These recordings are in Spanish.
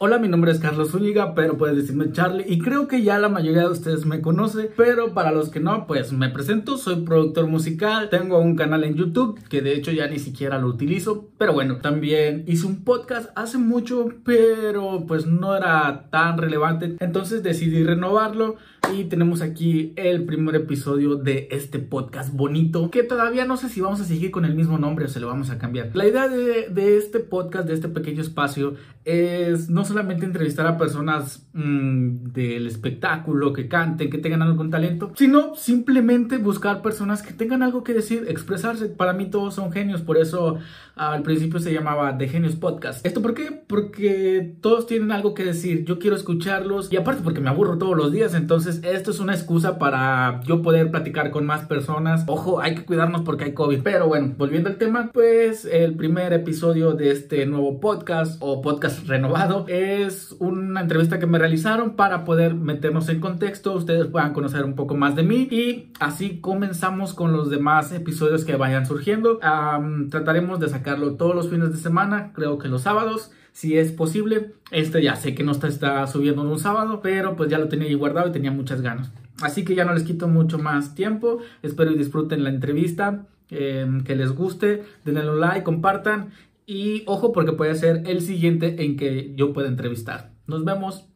Hola, mi nombre es Carlos Zúñiga, pero puedes decirme Charlie y creo que ya la mayoría de ustedes me conoce, pero para los que no, pues me presento, soy productor musical, tengo un canal en YouTube que de hecho ya ni siquiera lo utilizo, pero bueno, también hice un podcast hace mucho, pero pues no era tan relevante, entonces decidí renovarlo y tenemos aquí el primer episodio de este podcast bonito que todavía no sé si vamos a seguir con el mismo nombre o se lo vamos a cambiar. La idea de, este podcast, de este pequeño espacio, es no solamente entrevistar a personas mmm, del espectáculo, que canten, que tengan algún talento, sino simplemente buscar personas que tengan algo que decir, expresarse. Para mí todos son genios, por eso al principio se llamaba The Genius Podcast. ¿Esto por qué? Porque todos tienen algo que decir, yo quiero escucharlos y aparte porque me aburro todos los días, entonces esto es una excusa para yo poder platicar con más personas. Ojo, hay que cuidarnos porque hay COVID. Pero bueno, volviendo al tema, pues el primer episodio de este nuevo podcast o podcast renovado es una entrevista que me realizaron para poder meternos en contexto, ustedes puedan conocer un poco más de mí y así comenzamos con los demás episodios que vayan surgiendo. Um, trataremos de sacarlo todos los fines de semana, creo que los sábados si es posible. Este ya sé que no está, subiendo en un sábado, pero pues ya lo tenía ahí guardado y tenía muchas ganas. Así que ya no les quito mucho más tiempo. Espero y disfruten la entrevista, eh, que les guste, denle un like, compartan y ojo porque puede ser el siguiente en que yo pueda entrevistar. Nos vemos.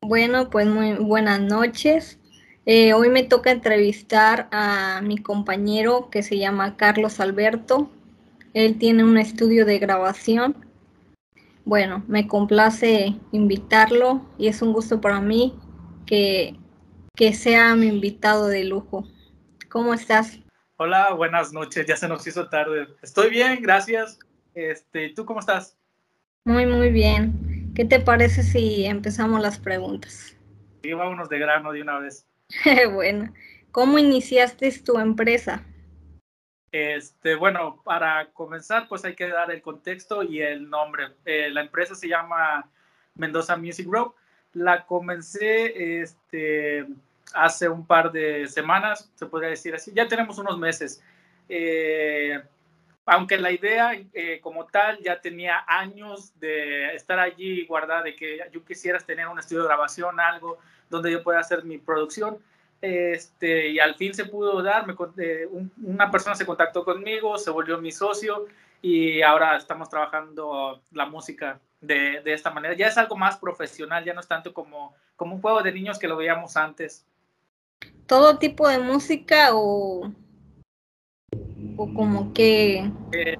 Bueno, pues muy buenas noches. Eh, hoy me toca entrevistar a mi compañero que se llama Carlos Alberto. Él tiene un estudio de grabación bueno, me complace invitarlo y es un gusto para mí que, que sea mi invitado de lujo. ¿Cómo estás? Hola, buenas noches, ya se nos hizo tarde. Estoy bien, gracias. Este, ¿Tú cómo estás? Muy, muy bien. ¿Qué te parece si empezamos las preguntas? Sí, vámonos de grano de una vez. bueno, ¿cómo iniciaste tu empresa? Este, bueno, para comenzar, pues hay que dar el contexto y el nombre. Eh, la empresa se llama Mendoza Music Group. La comencé este, hace un par de semanas, se podría decir así. Ya tenemos unos meses. Eh, aunque la idea eh, como tal ya tenía años de estar allí guardada, de que yo quisiera tener un estudio de grabación, algo donde yo pueda hacer mi producción este, y al fin se pudo dar, me, eh, una persona se contactó conmigo, se volvió mi socio y ahora estamos trabajando la música de, de, esta manera. Ya es algo más profesional, ya no es tanto como, como un juego de niños que lo veíamos antes. ¿Todo tipo de música o, o como que...? Eh,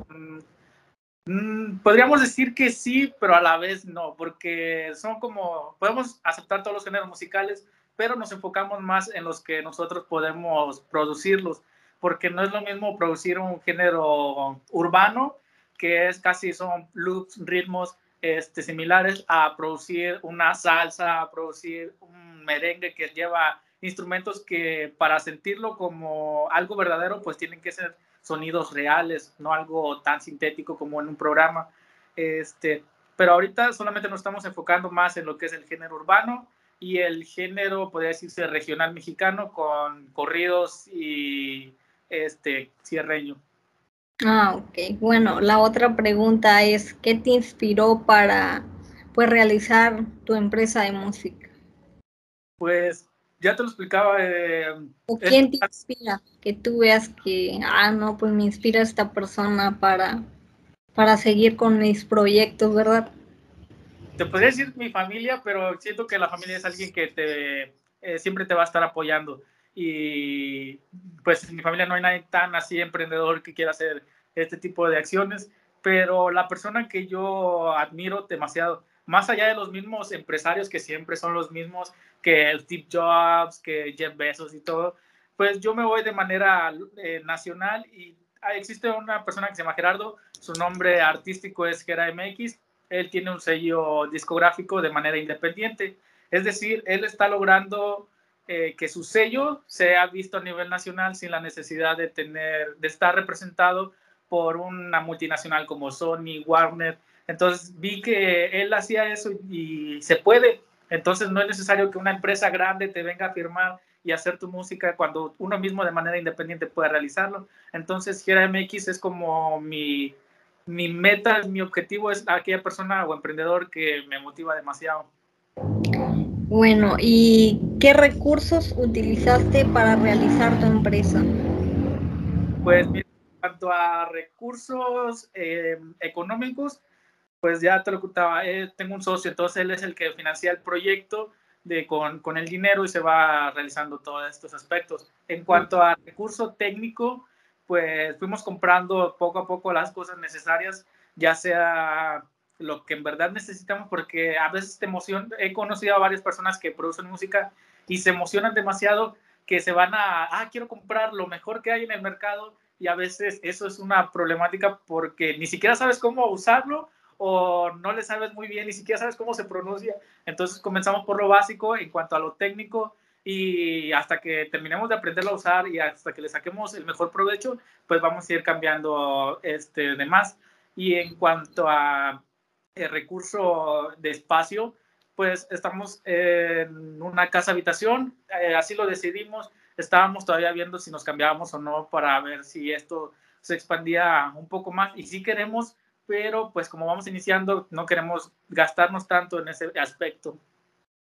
mm, podríamos decir que sí, pero a la vez no, porque son como, podemos aceptar todos los géneros musicales, pero nos enfocamos más en los que nosotros podemos producirlos, porque no es lo mismo producir un género urbano, que es casi son loops, ritmos este, similares, a producir una salsa, a producir un merengue que lleva instrumentos que para sentirlo como algo verdadero, pues tienen que ser sonidos reales, no algo tan sintético como en un programa. Este, pero ahorita solamente nos estamos enfocando más en lo que es el género urbano y el género, podría decirse, regional mexicano con corridos y este cierreño. Ah, ok. Bueno, la otra pregunta es, ¿qué te inspiró para pues, realizar tu empresa de música? Pues ya te lo explicaba. Eh, ¿O quién te inspira? Que tú veas que, ah, no, pues me inspira esta persona para, para seguir con mis proyectos, ¿verdad? Te podría decir mi familia, pero siento que la familia es alguien que te, eh, siempre te va a estar apoyando. Y pues en mi familia no hay nadie tan así emprendedor que quiera hacer este tipo de acciones, pero la persona que yo admiro demasiado, más allá de los mismos empresarios que siempre son los mismos que Steve Jobs, que Jeff Bezos y todo, pues yo me voy de manera eh, nacional y existe una persona que se llama Gerardo, su nombre artístico es Gera MX, él tiene un sello discográfico de manera independiente. Es decir, él está logrando eh, que su sello sea visto a nivel nacional sin la necesidad de tener, de estar representado por una multinacional como Sony, Warner. Entonces vi que él hacía eso y se puede. Entonces no es necesario que una empresa grande te venga a firmar y hacer tu música cuando uno mismo de manera independiente pueda realizarlo. Entonces Gira MX es como mi, mi meta, mi objetivo es aquella persona o emprendedor que me motiva demasiado. Bueno, ¿y qué recursos utilizaste para realizar tu empresa? Pues en cuanto a recursos eh, económicos, pues ya te lo contaba, eh, tengo un socio, entonces él es el que financia el proyecto de, con, con, el dinero y se va realizando todos estos aspectos. En cuanto a recurso técnico, pues fuimos comprando poco a poco las cosas necesarias, ya sea lo que en verdad necesitamos, porque a veces te emociona, he conocido a varias personas que producen música y se emocionan demasiado que se van a, ah, quiero comprar lo mejor que hay en el mercado y a veces eso es una problemática porque ni siquiera sabes cómo usarlo o no le sabes muy bien, ni siquiera sabes cómo se pronuncia. Entonces comenzamos por lo básico en cuanto a lo técnico y hasta que terminemos de aprenderlo a usar y hasta que le saquemos el mejor provecho, pues vamos a ir cambiando este, de más. Y en cuanto a el recurso de espacio, pues estamos en una casa habitación, eh, así lo decidimos, estábamos todavía viendo si nos cambiábamos o no para ver si esto se expandía un poco más y si queremos pero pues como vamos iniciando, no queremos gastarnos tanto en ese aspecto.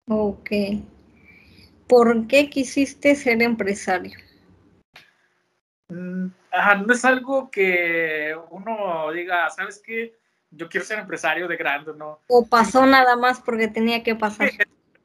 Ok. ¿Por qué quisiste ser empresario? Mm, no es algo que uno diga, ¿sabes qué? Yo quiero ser empresario de grande, ¿no? O pasó nada más porque tenía que pasar.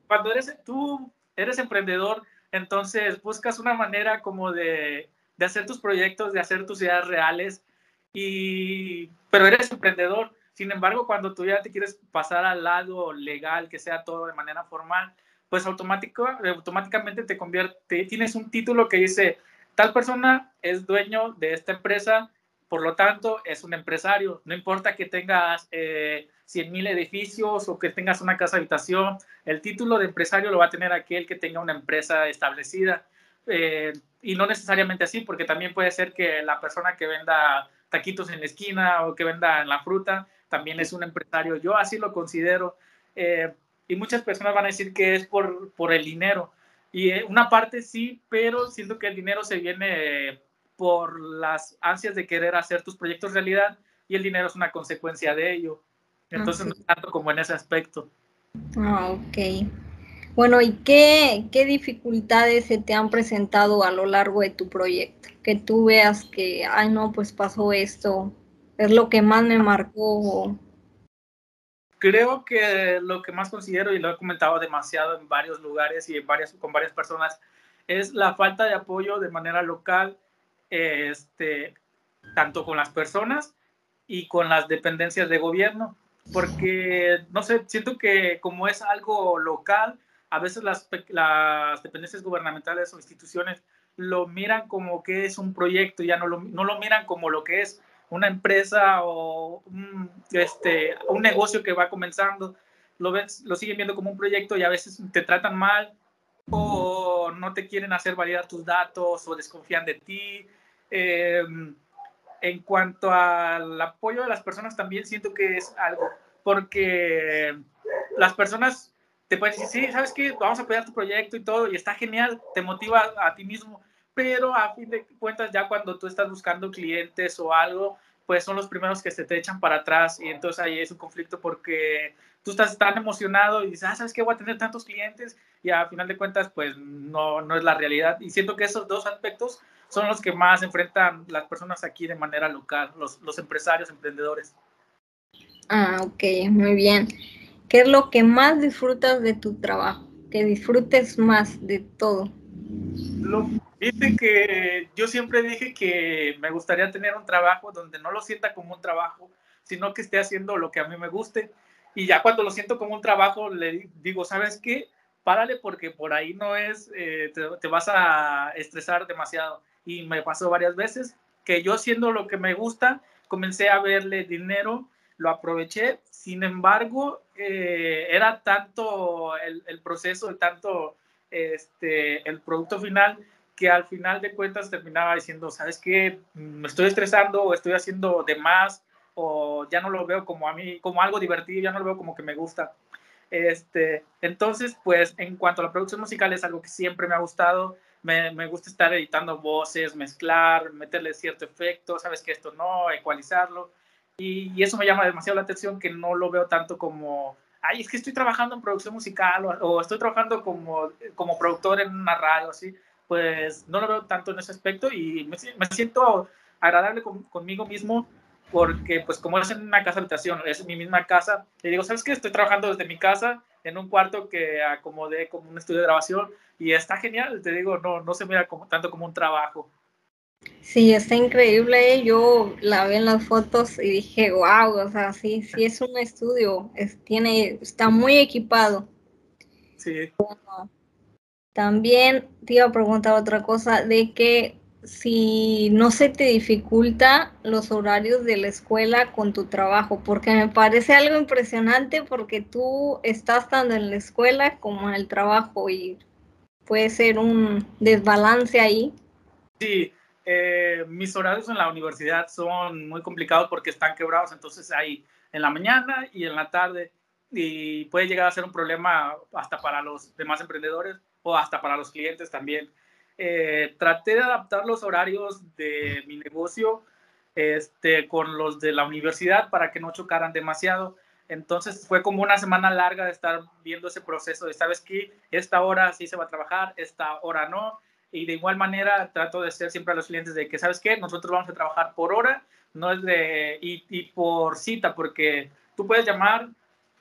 Cuando eres tú, eres emprendedor, entonces buscas una manera como de, de hacer tus proyectos, de hacer tus ideas reales y, pero eres emprendedor. Sin embargo, cuando tú ya te quieres pasar al lado legal, que sea todo de manera formal, pues automático, automáticamente te convierte, tienes un título que dice, tal persona es dueño de esta empresa, por lo tanto es un empresario. No importa que tengas eh, 100 mil edificios o que tengas una casa habitación, el título de empresario lo va a tener aquel que tenga una empresa establecida. Eh, y no necesariamente así, porque también puede ser que la persona que venda taquitos en la esquina o que venda en la fruta, también es un empresario. Yo así lo considero. Eh, y muchas personas van a decir que es por, por el dinero. Y eh, una parte sí, pero siento que el dinero se viene por las ansias de querer hacer tus proyectos realidad y el dinero es una consecuencia de ello. Entonces, no tanto como en ese aspecto. Ah, ok. Bueno, ¿y qué, qué dificultades se te han presentado a lo largo de tu proyecto? Que tú veas que, ay, no, pues pasó esto, es lo que más me marcó. Creo que lo que más considero, y lo he comentado demasiado en varios lugares y en varias, con varias personas, es la falta de apoyo de manera local, este, tanto con las personas y con las dependencias de gobierno, porque, no sé, siento que como es algo local, a veces las, las dependencias gubernamentales o instituciones lo miran como que es un proyecto, ya no lo, no lo miran como lo que es una empresa o un, este, un negocio que va comenzando, lo, ven, lo siguen viendo como un proyecto y a veces te tratan mal o no te quieren hacer validar tus datos o desconfían de ti. Em, en cuanto al apoyo de las personas, también siento que es algo, porque las personas te pueden decir, sí, ¿sabes qué? Vamos a apoyar tu proyecto y todo, y está genial, te motiva a ti mismo, pero a fin de cuentas ya cuando tú estás buscando clientes o algo, pues son los primeros que se te echan para atrás y entonces ahí es un conflicto porque tú estás tan emocionado y dices, ah, ¿sabes qué? Voy a tener tantos clientes y a final de cuentas pues no, no es la realidad. Y siento que esos dos aspectos son los que más enfrentan las personas aquí de manera local, los, los empresarios, emprendedores. Ah, ok, muy bien. ¿Qué es lo que más disfrutas de tu trabajo? Que disfrutes más de todo. Lo, que yo siempre dije que me gustaría tener un trabajo donde no lo sienta como un trabajo, sino que esté haciendo lo que a mí me guste. Y ya cuando lo siento como un trabajo, le digo, ¿sabes qué? Párale porque por ahí no es, eh, te, te vas a estresar demasiado. Y me pasó varias veces que yo haciendo lo que me gusta, comencé a verle dinero lo aproveché, sin embargo, eh, era tanto el, el, proceso, tanto este, el producto final, que al final de cuentas terminaba diciendo, ¿sabes qué? Me estoy estresando o estoy haciendo de más o ya no lo veo como a mí, como algo divertido, ya no lo veo como que me gusta. Este, entonces, pues en cuanto a la producción musical es algo que siempre me ha gustado. Me, me gusta estar editando voces, mezclar, meterle cierto efecto, sabes que esto no, ecualizarlo. Y, y, eso me llama demasiado la atención que no lo veo tanto como, ay, es que estoy trabajando en producción musical o, o estoy trabajando como, como productor en una radio, así. Pues no lo veo tanto en ese aspecto y me, me siento agradable con, conmigo mismo porque pues como es en una casa habitación, es mi misma casa, le digo, ¿sabes qué? Estoy trabajando desde mi casa en un cuarto que acomodé como un estudio de grabación y está genial, te digo, no, no se mira como, tanto como un trabajo. Sí, está increíble. Yo la vi en las fotos y dije, wow, o sea, sí, sí es un estudio, es, tiene, está muy equipado. Sí. Bueno, también te iba a preguntar otra cosa, de que si no se te dificulta los horarios de la escuela con tu trabajo, porque me parece algo impresionante porque tú estás tanto en la escuela como en el trabajo y puede ser un desbalance ahí. Sí, eh, mis horarios en la universidad son muy complicados porque están quebrados, entonces hay en la mañana y en la tarde y puede llegar a ser un problema hasta para los demás emprendedores o hasta para los clientes también eh, traté de adaptar los horarios de mi negocio este, con los de la universidad para que no chocaran demasiado. Entonces fue como una semana larga de estar viendo ese proceso de, ¿sabes qué? Esta hora sí se va a trabajar, esta hora no. Y de igual manera trato de ser siempre a los clientes de que, ¿sabes qué? Nosotros vamos a trabajar por hora, no es de, y, y por cita, porque tú puedes llamar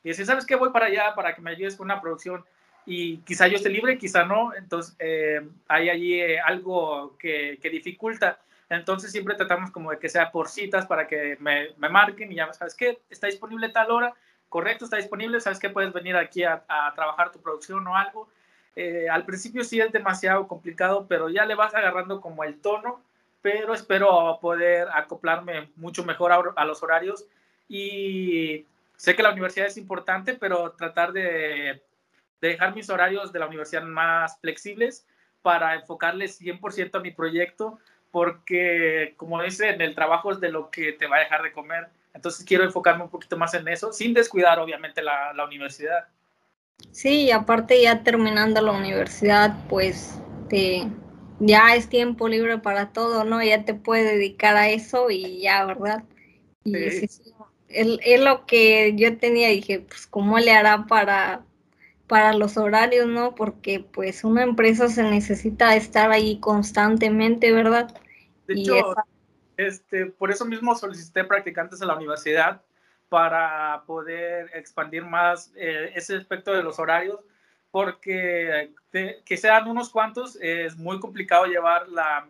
y decir, ¿sabes qué? Voy para allá para que me ayudes con una producción y quizá yo esté libre, quizá no, entonces eh, hay allí eh, algo que, que, dificulta. Entonces siempre tratamos como de que sea por citas para que me, me, marquen y ya sabes qué, está disponible tal hora, correcto, está disponible, sabes que puedes venir aquí a, a, trabajar tu producción o algo. Eh, al principio sí es demasiado complicado, pero ya le vas agarrando como el tono, pero espero poder acoplarme mucho mejor a, a los horarios. Y sé que la universidad es importante, pero tratar de de dejar mis horarios de la universidad más flexibles para enfocarles 100% a mi proyecto, porque como dicen, el trabajo es de lo que te va a dejar de comer. Entonces quiero enfocarme un poquito más en eso, sin descuidar obviamente la, la universidad. Sí, y aparte ya terminando la universidad, pues te, ya es tiempo libre para todo, ¿no? Ya te puedes dedicar a eso y ya, ¿verdad? Y sí. Sí, sí, es, es, lo que yo tenía, dije, pues, ¿cómo le hará para para los horarios, ¿no? Porque pues una empresa se necesita estar ahí constantemente, ¿verdad? De hecho, esa... este, por eso mismo solicité practicantes a la universidad para poder expandir más eh, ese aspecto de los horarios, porque que sean unos cuantos es muy complicado llevar la,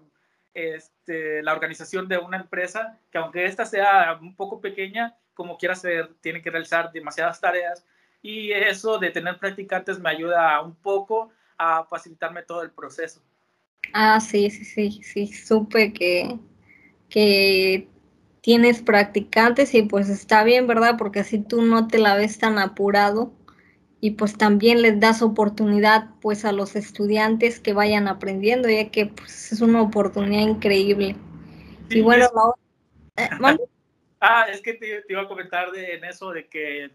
este, la organización de una empresa, que aunque esta sea un poco pequeña, como quiera ser, tiene que realizar demasiadas tareas y eso de tener practicantes me ayuda un poco a facilitarme todo el proceso. Ah, sí, sí, sí, sí, supe que, que tienes practicantes y pues está bien, ¿verdad? Porque así tú no te la ves tan apurado y pues también les das oportunidad pues a los estudiantes que vayan aprendiendo, ya que pues es una oportunidad increíble. Sí, y bueno, es... la... ah, es que te, te, iba a comentar de, en eso de que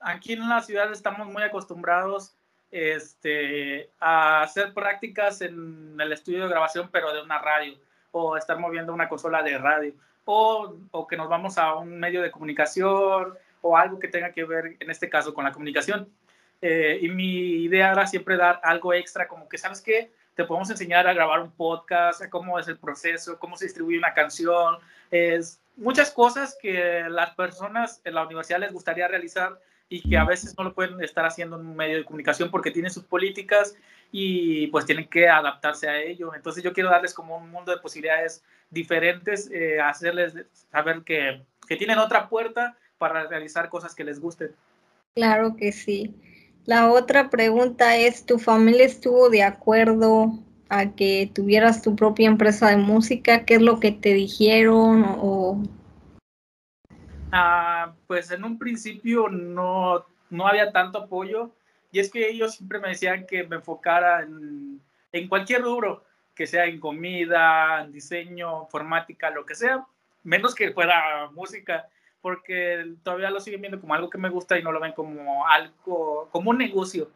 aquí en la ciudad estamos muy acostumbrados este, a hacer prácticas en el estudio de grabación, pero de una radio, o estar moviendo una consola de radio, o, o, que nos vamos a un medio de comunicación, o algo que tenga que ver, en este caso, con la comunicación. Eh, y mi idea era siempre dar algo extra, como que, ¿sabes qué? Te podemos enseñar a grabar un podcast, cómo es el proceso, cómo se distribuye una canción, es muchas cosas que las personas en la universidad les gustaría realizar y que a veces no lo pueden estar haciendo en un medio de comunicación porque tienen sus políticas y pues tienen que adaptarse a ello. Entonces yo quiero darles como un mundo de posibilidades diferentes, eh, hacerles saber que, que tienen otra puerta para realizar cosas que les gusten. Claro que sí. La otra pregunta es, ¿tu familia estuvo de acuerdo a que tuvieras tu propia empresa de música? ¿Qué es lo que te dijeron? O... Ah, pues en un principio no, no había tanto apoyo y es que ellos siempre me decían que me enfocara en, en cualquier rubro, que sea en comida, en diseño, informática, lo que sea, menos que fuera música, porque todavía lo siguen viendo como algo que me gusta y no lo ven como algo, como un negocio.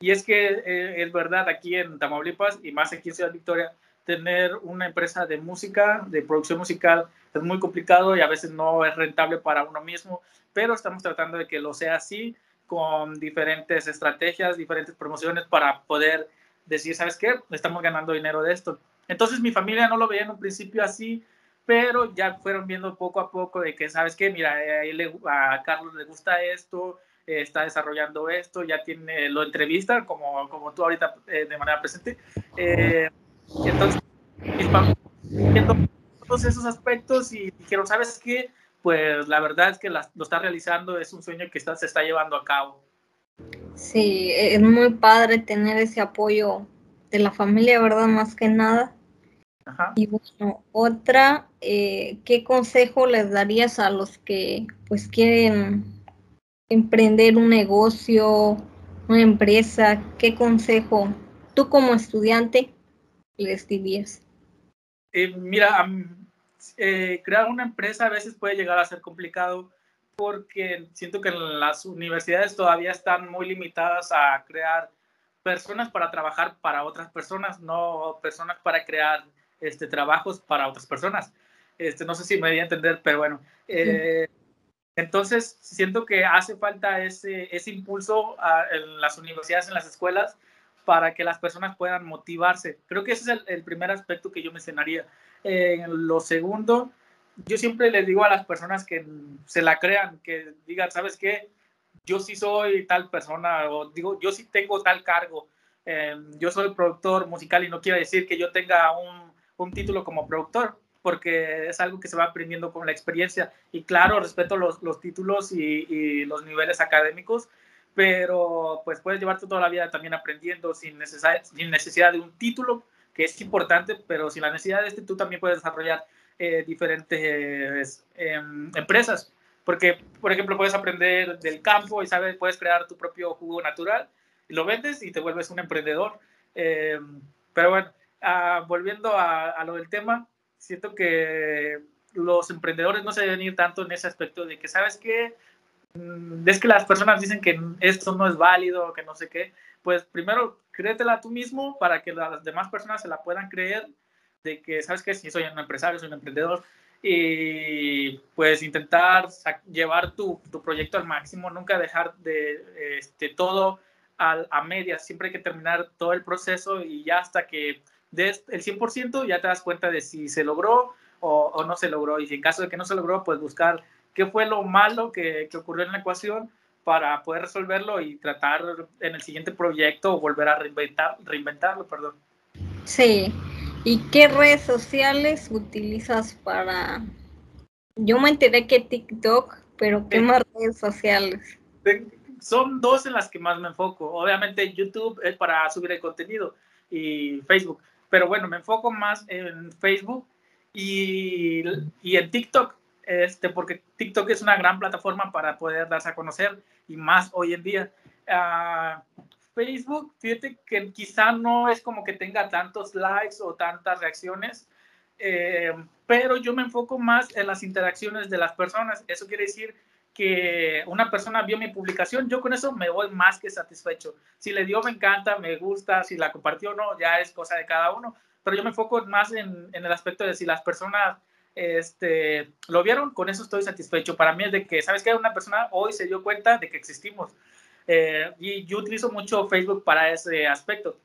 Y es que eh, es verdad, aquí en Tamaulipas y más aquí en Ciudad Victoria, tener una empresa de música, de producción musical, es muy complicado y a veces no es rentable para uno mismo, pero estamos tratando de que lo sea así, con diferentes estrategias, diferentes promociones para poder decir, ¿sabes qué? Estamos ganando dinero de esto. Entonces mi familia no lo veía en un principio así, pero ya fueron viendo poco a poco de que, ¿sabes qué? Mira, a, a Carlos le gusta esto, está desarrollando esto, ya tiene, lo entrevista como, como tú ahorita eh, de manera presente. Eh, entonces, viendo todos esos aspectos y dijeron, ¿sabes qué? Pues la verdad es que lo está realizando, es un sueño que está, se está llevando a cabo. Sí, es muy padre tener ese apoyo de la familia, ¿verdad? Más que nada. Y bueno, otra, eh, ¿qué consejo les darías a los que pues quieren emprender un negocio, una empresa? ¿Qué consejo tú como estudiante les dirías? Eh, mira, eh, crear una empresa a veces puede llegar a ser complicado porque siento que las universidades todavía están muy limitadas a crear personas para trabajar para otras personas, no personas para crear este, trabajos para otras personas. Este, no sé si me voy a entender, pero bueno. Eh, entonces, siento que hace falta ese, ese impulso en las universidades, en las escuelas, para que las personas puedan motivarse. Creo que ese es el, primer aspecto que yo mencionaría. lo segundo, yo siempre les digo a las personas que se la crean, que digan, ¿sabes qué? Yo sí soy tal persona, o digo, yo sí tengo tal cargo. Eh, yo soy productor musical y no quiere decir que yo tenga un un título como productor, porque es algo que se va aprendiendo con la experiencia. Y claro, respeto los, los títulos y, los niveles académicos, pero pues puedes llevarte toda la vida también aprendiendo sin sin necesidad de un título, que es importante, pero sin la necesidad de este, tú también puedes desarrollar eh, diferentes em, empresas. Porque, por ejemplo, puedes aprender del campo y sabes, puedes crear tu propio jugo natural y lo vendes y te vuelves un emprendedor. Em, pero bueno, Ah, volviendo a, lo del tema, siento que los emprendedores no se deben ir tanto en ese aspecto de que, ¿sabes qué? Mm, es que las personas dicen que esto no es válido, que no sé qué. Pues primero, créetela tú mismo para que las demás personas se la puedan creer de que, ¿sabes qué? Si soy un empresario, soy un emprendedor. Y pues intentar llevar tu, tu proyecto al máximo, nunca dejar de este, todo a, a medias, siempre hay que terminar todo el proceso y ya hasta que del el 100% ya te das cuenta de si se logró o, no se logró. Y si en caso de que no se logró, pues buscar qué fue lo malo que, que, ocurrió en la ecuación para poder resolverlo y tratar en el siguiente proyecto volver a reinventar, reinventarlo. Perdón. Sí. ¿Y qué redes sociales utilizas para...? Yo me enteré que TikTok, pero ¿qué más redes sociales? Son dos en las que más me enfoco. Obviamente YouTube es para subir el contenido y Facebook pero bueno, me enfoco más en Facebook y, y en TikTok, este, porque TikTok es una gran plataforma para poder darse a conocer y más hoy en día. Uh, Facebook, fíjate que quizá no es como que tenga tantos likes o tantas reacciones, eh, pero yo me enfoco más en las interacciones de las personas. Eso quiere decir que una persona vio mi publicación, yo con eso me voy más que satisfecho. Si le dio, me encanta, me gusta, si la compartió o no, ya es cosa de cada uno, pero yo me enfoco más en, en, el aspecto de si las personas este, lo vieron, con eso estoy satisfecho. Para mí es de que, ¿sabes qué? Una persona hoy se dio cuenta de que existimos. Eh, y yo utilizo mucho Facebook para ese aspecto.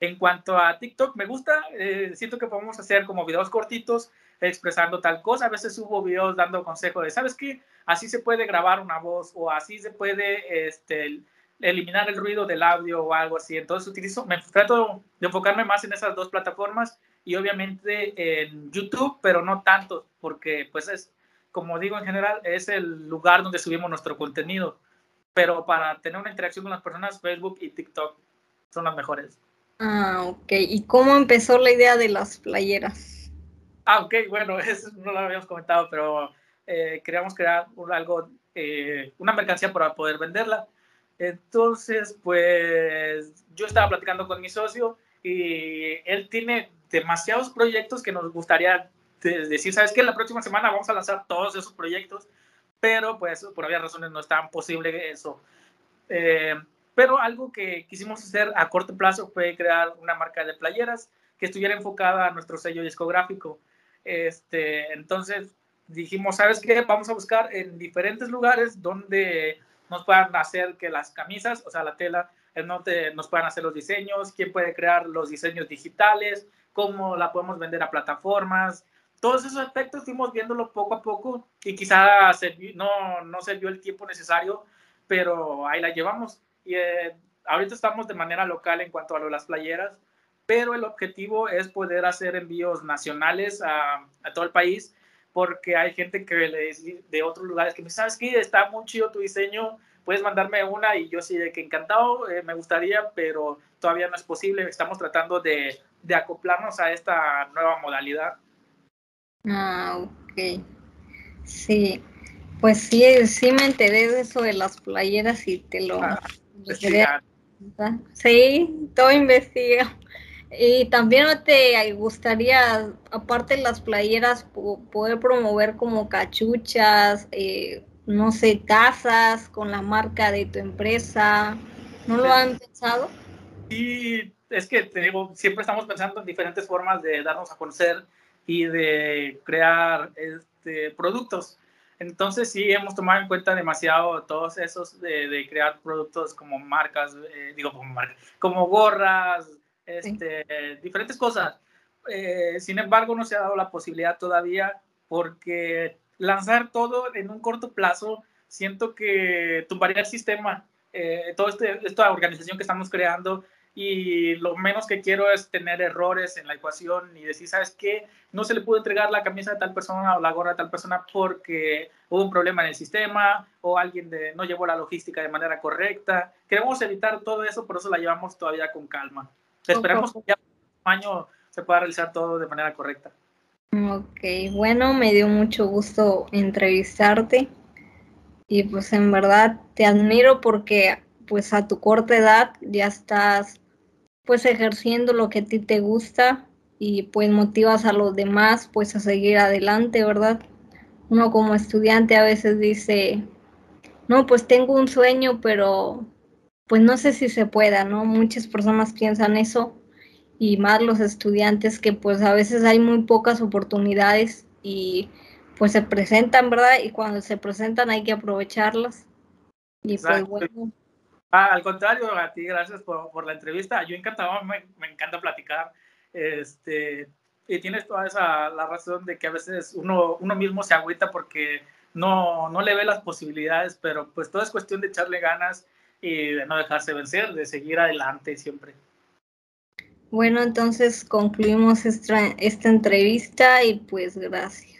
En cuanto a TikTok, me gusta, eh, siento que podemos hacer como videos cortitos expresando tal cosa. A veces subo videos dando consejo de, ¿sabes qué? Así se puede grabar una voz o así se puede este, eliminar el ruido del audio o algo así. Entonces utilizo, me trato de enfocarme más en esas dos plataformas y obviamente en YouTube, pero no tanto, porque pues es, como digo en general, es el lugar donde subimos nuestro contenido. Pero para tener una interacción con las personas, Facebook y TikTok son las mejores. Ah, ok. ¿Y cómo empezó la idea de las playeras? Ah, ok, bueno, eso no lo habíamos comentado, pero eh, queríamos crear algo, eh, una mercancía para poder venderla. Entonces, pues yo estaba platicando con mi socio y él tiene demasiados proyectos que nos gustaría decir, ¿sabes qué? La próxima semana vamos a lanzar todos esos proyectos, pero pues por varias razones no es tan posible eso. Eh, pero algo que quisimos hacer a corto plazo fue crear una marca de playeras que estuviera enfocada a nuestro sello discográfico. Este, entonces dijimos, ¿sabes qué? Vamos a buscar en diferentes lugares donde nos puedan hacer que las camisas, o sea, la tela, en donde nos puedan hacer los diseños, quién puede crear los diseños digitales, cómo la podemos vender a plataformas. Todos esos aspectos fuimos viéndolo poco a poco y quizá no, no se vio el tiempo necesario, pero ahí la llevamos. Y eh, ahorita estamos de manera local en cuanto a las playeras, pero el objetivo es poder hacer envíos nacionales a, a todo el país porque hay gente que le de otros lugares que me sabes que está muy chido tu diseño, puedes mandarme una y yo sí de que encantado, eh, me gustaría, pero todavía no es posible. Estamos tratando de, de, acoplarnos a esta nueva modalidad. Ah, ok. Sí, pues sí, sí me enteré de eso de las playeras y te lo... Ah, sí, todo investiga. Y también te gustaría, aparte de las playeras, poder promover como cachuchas, eh, no sé, tazas con la marca de tu empresa. ¿No lo han pensado? Sí, es que te digo, siempre estamos pensando en diferentes formas de darnos a conocer y de crear este, productos. Entonces sí, hemos tomado en cuenta demasiado todos esos de, crear productos como marcas, eh, digo como marcas, como gorras, este, diferentes cosas. Eh, sin embargo, no se ha dado la posibilidad todavía porque lanzar todo en un corto plazo, siento que tumbaría el sistema, eh, toda este, esta organización que estamos creando y lo menos que quiero es tener errores en la ecuación y decir, ¿sabes qué? No se le pudo entregar la camisa de tal persona o la gorra de tal persona porque hubo un problema en el sistema o alguien de, no llevó la logística de manera correcta. Queremos evitar todo eso, por eso la llevamos todavía con calma. Esperamos que ya un año se pueda realizar todo de manera correcta. Ok, bueno, me dio mucho gusto entrevistarte y pues en verdad te admiro porque pues a tu corta edad ya estás pues ejerciendo lo que a ti te gusta y pues motivas a los demás pues a seguir adelante, ¿verdad? Uno como estudiante a veces dice, no, pues tengo un sueño, pero pues no sé si se pueda, ¿no? Muchas personas piensan eso y más los estudiantes que pues a veces hay muy pocas oportunidades y pues se presentan, ¿verdad? Y cuando se presentan hay que aprovecharlas. Y pues bueno. Ah, al contrario, a ti gracias por, por la entrevista. Yo encantado, me, me, encanta platicar. Este, y tienes toda esa la razón de que a veces uno, uno mismo se agüita porque no, no le ve las posibilidades, pero pues todo es cuestión de echarle ganas y de no dejarse vencer, de seguir adelante siempre. Bueno, entonces concluimos esta, esta entrevista y pues gracias.